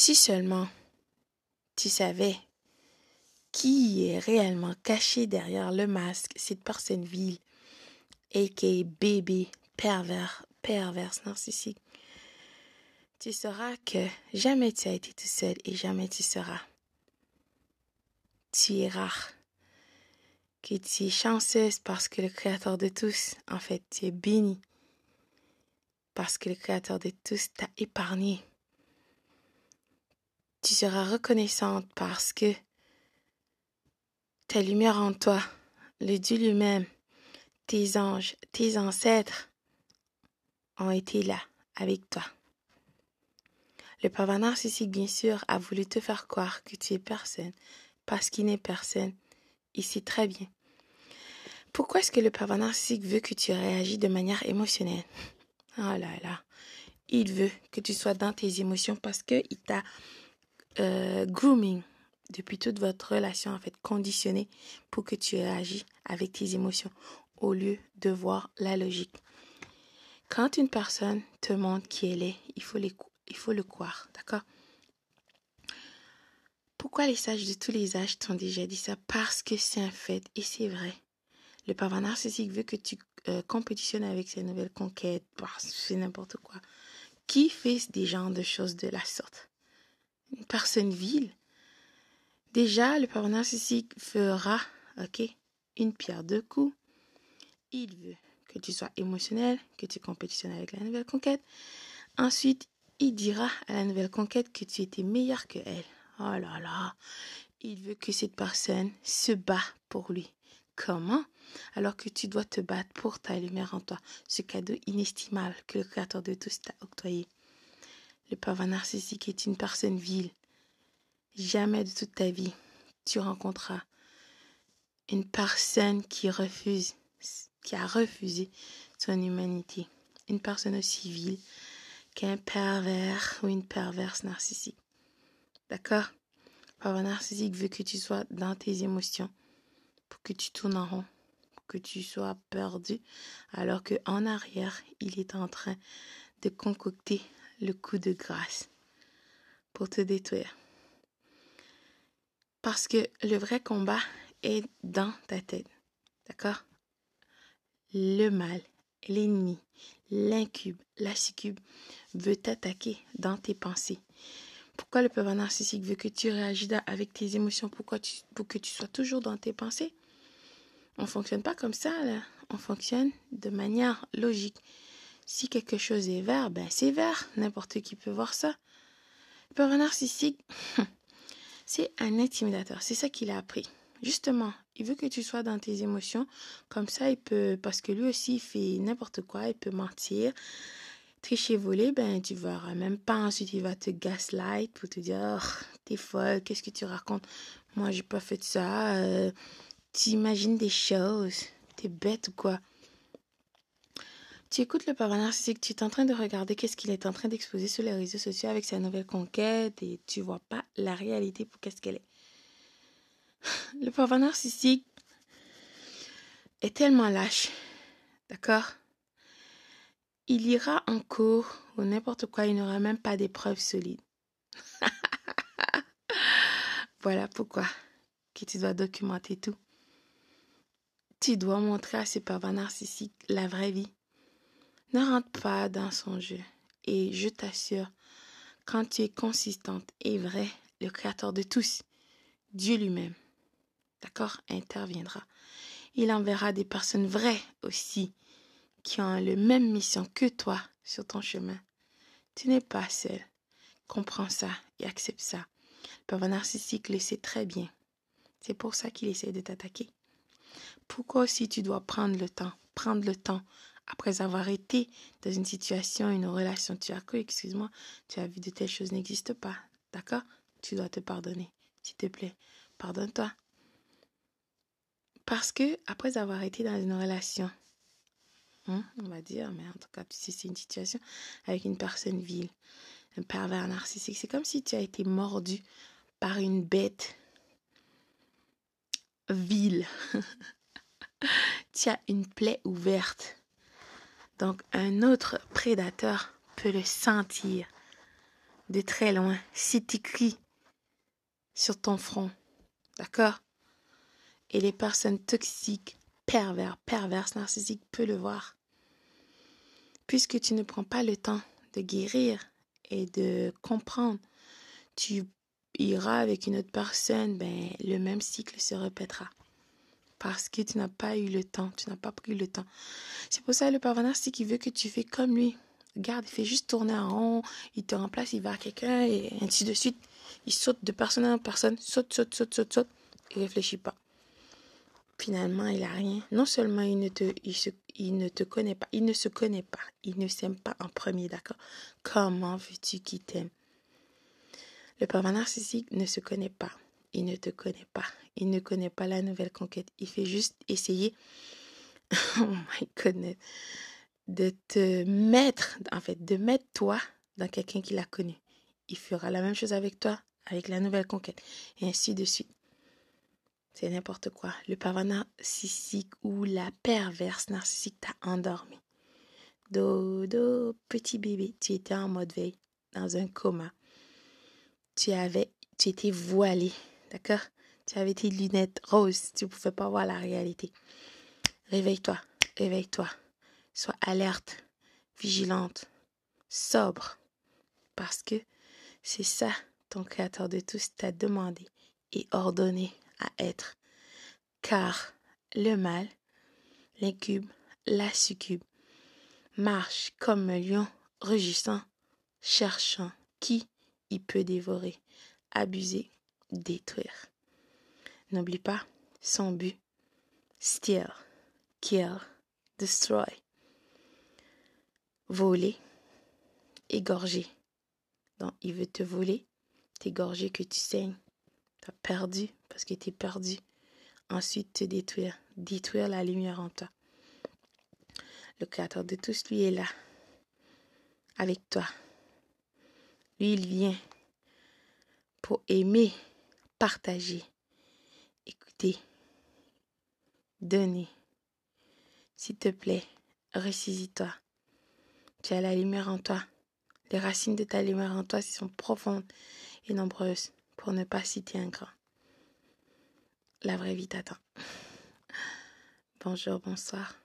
Si seulement tu savais qui est réellement caché derrière le masque, cette personne vile, a.k.a. bébé, pervers, perverse, narcissique, tu sauras que jamais tu as été tout seul et jamais tu seras. Tu es rare. Que tu es chanceuse parce que le Créateur de tous, en fait, tu es béni. Parce que le Créateur de tous t'a épargné. Tu seras reconnaissante parce que ta lumière en toi, le Dieu lui-même, tes anges, tes ancêtres ont été là avec toi. Le pervers narcissique, bien sûr, a voulu te faire croire que tu es personne, parce qu'il n'est personne. Il sait très bien. Pourquoi est-ce que le pervers narcissique veut que tu réagis de manière émotionnelle? Oh là là. Il veut que tu sois dans tes émotions parce qu'il t'a euh, grooming depuis toute votre relation, en fait, conditionné pour que tu réagis avec tes émotions au lieu de voir la logique. Quand une personne te montre qui elle est, il faut il faut le croire, d'accord? Pourquoi les sages de tous les âges t'ont déjà dit ça? Parce que c'est un fait et c'est vrai. Le pervers narcissique veut que tu euh, compétitionnes avec ses nouvelles conquêtes, c'est n'importe quoi. Qui fait des genres de choses de la sorte? Une personne vile. Déjà, le pervers narcissique fera, ok, une pierre deux coups. Il veut que tu sois émotionnel, que tu compétitionnes avec la nouvelle conquête. Ensuite, il dira à la nouvelle conquête que tu étais meilleur que elle. Oh là là, il veut que cette personne se bat pour lui. Comment? Alors que tu dois te battre pour ta lumière en toi, ce cadeau inestimable que le Créateur de tous t'a octroyé. Le pervers narcissique est une personne vile. Jamais de toute ta vie, tu rencontreras une personne qui refuse, qui a refusé son humanité. Une personne aussi vile, qu'un pervers ou une perverse narcissique. D'accord? Pervers narcissique veut que tu sois dans tes émotions, pour que tu tournes en rond, que tu sois perdu, alors que en arrière, il est en train de concocter le coup de grâce pour te détruire. Parce que le vrai combat est dans ta tête. D'accord? Le mal, l'ennemi, l'incube, la succube veut t'attaquer dans tes pensées. Pourquoi le pervers narcissique veut que tu réagis avec tes émotions? Pourquoi tu, Pour que tu sois toujours dans tes pensées? On ne fonctionne pas comme ça. On fonctionne de manière logique. Si quelque chose est vert, ben c'est vert. N'importe qui peut voir ça. Pervers narcissique, c'est un intimidateur. C'est ça qu'il a appris. Justement, il veut que tu sois dans tes émotions. Comme ça, il peut, parce que lui aussi, il fait n'importe quoi, il peut mentir. Tricher, voler, ben, tu verras même pas. Ensuite, il va te gaslight pour te dire, oh, t'es folle, qu'est-ce que tu racontes? Moi, j'ai pas fait ça. Euh, tu imagines des choses. T'es bête ou quoi? Tu écoutes le pervers narcissique, tu es en train de regarder qu'est-ce qu'il est en train d'exposer sur les réseaux sociaux avec sa nouvelle conquête et tu vois pas la réalité pour qu'est-ce qu'elle est. Le pervers narcissique est tellement lâche, d'accord? Il ira en cours ou n'importe quoi, il n'aura même pas des preuves solides. voilà pourquoi tu dois documenter tout. Tu dois montrer à ce pervers narcissique la vraie vie. Ne rentre pas dans son jeu. Et je t'assure, quand tu es consistante et vraie, le Créateur de tous, Dieu lui-même, d'accord, interviendra. Il enverra des personnes vraies aussi, qui ont la même mission que toi sur ton chemin. Tu n'es pas seul. Comprends ça et accepte ça. Le pervers narcissique le sait très bien. C'est pour ça qu'il essaie de t'attaquer. Pourquoi aussi tu dois prendre le temps, prendre le temps après avoir été dans une situation, une relation, tu as cru, excuse-moi, tu as vu de telles choses n'existent pas. D'accord? Tu dois te pardonner. S'il te plaît, pardonne-toi. Parce que après avoir été dans une relation, hein, on va dire, mais en tout cas, si c'est une situation avec une personne vile, un pervers narcissique, c'est comme si tu as été mordu par une bête vile. tu as une plaie ouverte. Donc un autre prédateur peut le sentir. de très loin. C'est écrit sur ton front. D'accord? Et les personnes toxiques, pervers, perverses, narcissiques peuvent le voir. Puisque tu ne prends pas le temps de guérir et de comprendre, tu iras avec une autre personne, ben, le même cycle se répétera. Parce que tu n'as pas eu le temps, tu n'as pas pris le temps. C'est pour ça que le parvenant, c'est veut que tu fais comme lui. Regarde, il fait juste tourner en rond, il te remplace, il va à quelqu'un et ainsi de suite. Il saute de personne en personne, saute, saute, saute, saute, saute, il réfléchit pas. Finalement, il a rien. Non seulement il ne te, il, ne te connaît pas, il ne se connaît pas, il ne s'aime pas en premier, d'accord? Comment veux-tu qu'il t'aime? Le pervers narcissique ne se connaît pas, il ne te connaît pas, il ne connaît pas la nouvelle conquête. Il fait juste essayer, oh my goodness, de te mettre, en fait, de mettre toi dans quelqu'un qui l'a connu. Il fera la même chose avec toi, avec la nouvelle conquête, et ainsi de suite. C'est n'importe quoi. Le pervers narcissique ou la perverse narcissique t'a endormi. Dodo, petit bébé, tu étais en mode veille, dans un coma. Tu avais, tu étais voilé, d'accord? Tu avais tes lunettes roses, tu ne pouvais pas voir la réalité. Réveille-toi, réveille-toi. Sois alerte, vigilante, sobre, parce que c'est ça ton Créateur de tous t'a demandé et ordonné à être. Car le mal, l'incube, la succube, marche comme un lion rugissant, cherchant qui il peut dévorer, abuser, détruire. N'oublie pas son but. Steal, kill, destroy. Voler, égorger. Donc, il veut te voler, t'égorger que tu saignes. Tu as perdu parce que tu es perdu. Ensuite, te détruire, détruire la lumière en toi. Le Créateur de tous, lui, est là, avec toi. Lui, il vient pour aimer, partager, écouter, donner. S'il te plaît, ressaisis-toi. Tu as la lumière en toi. Les racines de ta lumière en toi sont profondes et nombreuses, pour ne pas citer un grand. La vraie vie t'attend. Bonjour, bonsoir.